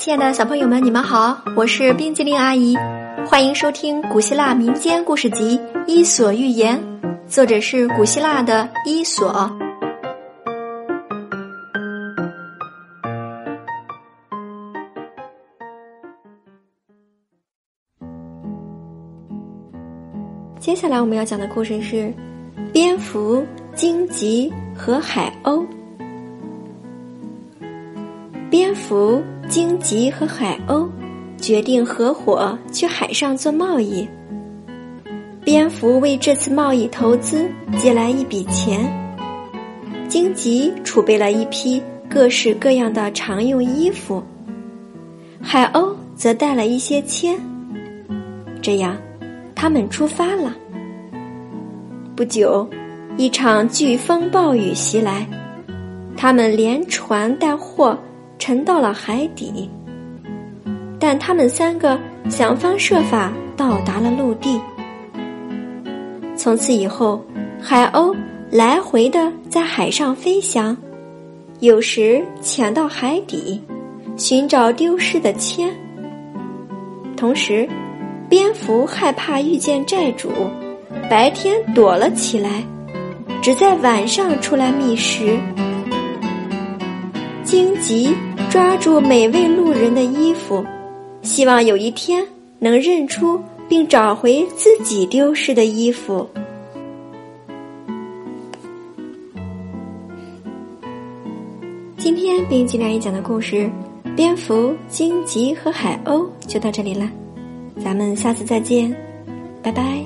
亲爱的小朋友们，你们好，我是冰激凌阿姨，欢迎收听古希腊民间故事集《伊索寓言》，作者是古希腊的伊索。接下来我们要讲的故事是蝙蝠、荆棘和海鸥。蝙蝠、荆棘和海鸥决定合伙去海上做贸易。蝙蝠为这次贸易投资借来一笔钱，荆棘储备了一批各式各样的常用衣服，海鸥则带了一些铅。这样。他们出发了。不久，一场飓风暴雨袭来，他们连船带货沉到了海底。但他们三个想方设法到达了陆地。从此以后，海鸥来回的在海上飞翔，有时潜到海底，寻找丢失的铅，同时。蝙蝠害怕遇见债主，白天躲了起来，只在晚上出来觅食。荆棘抓住每位路人的衣服，希望有一天能认出并找回自己丢失的衣服。今天冰激凌讲的故事《蝙蝠、荆棘和海鸥》就到这里了。咱们下次再见，拜拜。